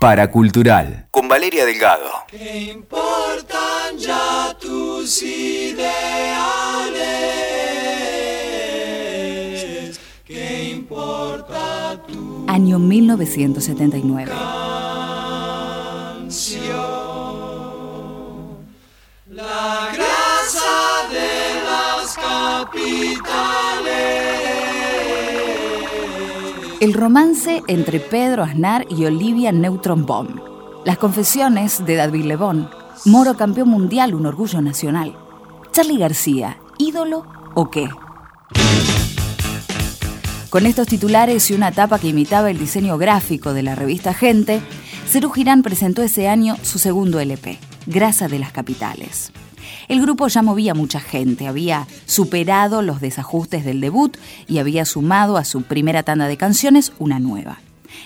Paracultural con Valeria Delgado. ¿Qué importan ya tus ideales? ¿Qué importa tu Año 1979. canción? La grasa de las capitales. El romance entre Pedro Aznar y Olivia Neutron-Bomb. Las confesiones de David Lebón. Moro campeón mundial, un orgullo nacional. Charlie García, ídolo o qué? Con estos titulares y una tapa que imitaba el diseño gráfico de la revista Gente, Cerú Girán presentó ese año su segundo LP, Grasa de las Capitales. El grupo ya movía mucha gente, había superado los desajustes del debut y había sumado a su primera tanda de canciones una nueva.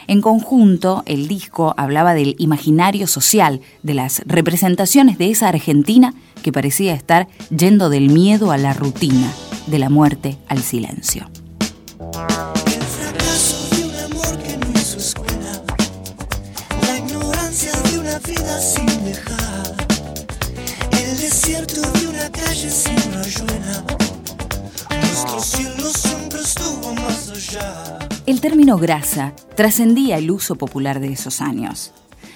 En conjunto, el disco hablaba del imaginario social, de las representaciones de esa Argentina que parecía estar yendo del miedo a la rutina, de la muerte al silencio. Vida sin dejar, desierto de una calle sin rayuela. Nuestro cielo siempre estuvo más allá. El término grasa trascendía el uso popular de esos años.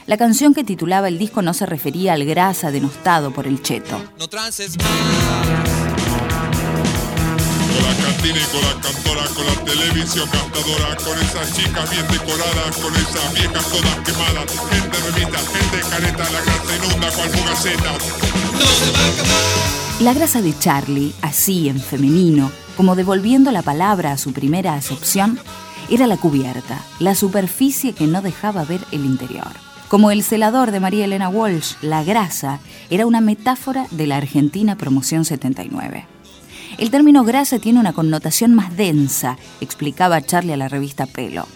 La canción que titulaba el disco no se refería al grasa denostado por el cheto. no trances más. La grasa. La grasa de Charlie, así en femenino, como devolviendo la palabra a su primera acepción, era la cubierta, la superficie que no dejaba ver el interior. Como el celador de María Elena Walsh, la grasa era una metáfora de la Argentina Promoción 79. El término grasa tiene una connotación más densa, explicaba Charlie a la revista Pelo.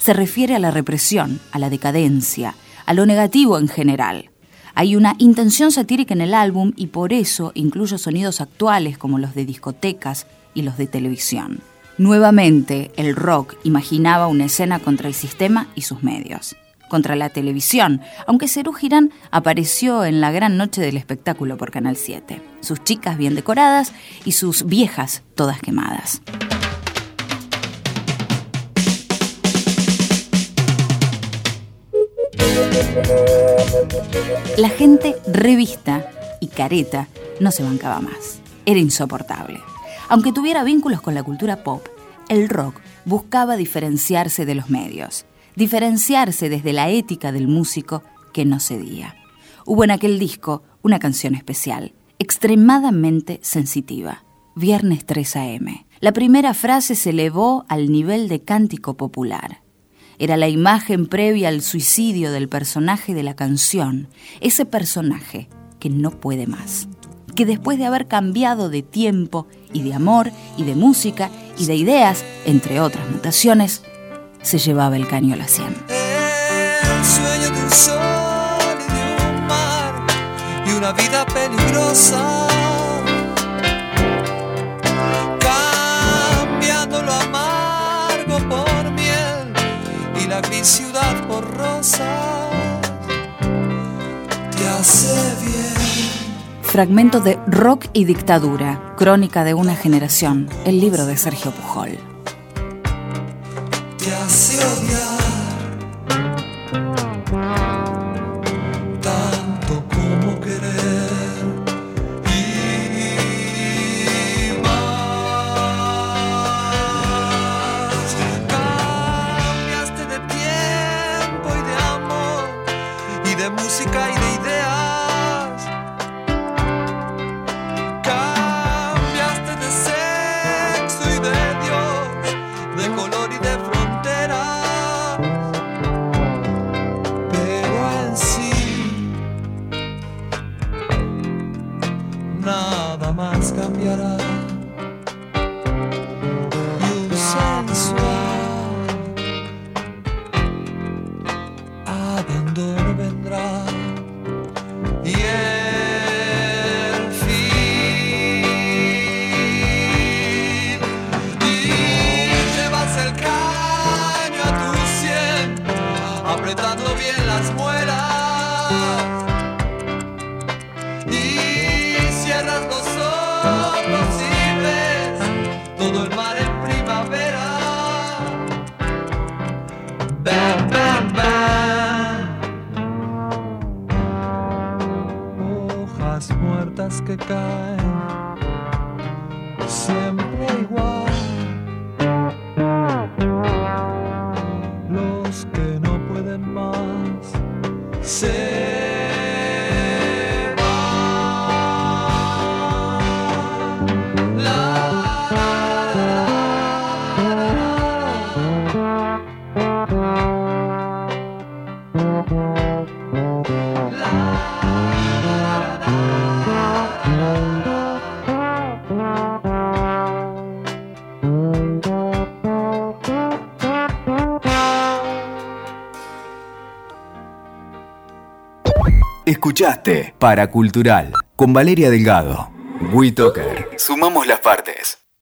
Se refiere a la represión, a la decadencia, a lo negativo en general. Hay una intención satírica en el álbum y por eso incluye sonidos actuales como los de discotecas y los de televisión. Nuevamente, el rock imaginaba una escena contra el sistema y sus medios, contra la televisión, aunque Cerú Girán apareció en la gran noche del espectáculo por Canal 7. Sus chicas bien decoradas y sus viejas todas quemadas. La gente revista y careta no se bancaba más. Era insoportable. Aunque tuviera vínculos con la cultura pop, el rock buscaba diferenciarse de los medios, diferenciarse desde la ética del músico que no cedía. Hubo en aquel disco una canción especial, extremadamente sensitiva, Viernes 3 AM. La primera frase se elevó al nivel de cántico popular. Era la imagen previa al suicidio del personaje de la canción, ese personaje que no puede más, que después de haber cambiado de tiempo y de amor y de música y de ideas, entre otras mutaciones, se llevaba el caño a la sien. El sueño de un sol y de un mar y una vida peligrosa. Cambiando lo amargo por miel y la gris ciudad por rosa. Te hace bien. Fragmento de Rock y Dictadura, Crónica de una generación, el libro de Sergio Pujol. Odiar tanto como querer y más. Cambiaste de tiempo y de amor y de música cambiará. Luz sensual, abandono vendrá. Y el fin, y llevas el caño a tu sien, apretando bien las muelas. December. Escuchaste Paracultural con Valeria Delgado. WeToker. Sumamos las partes.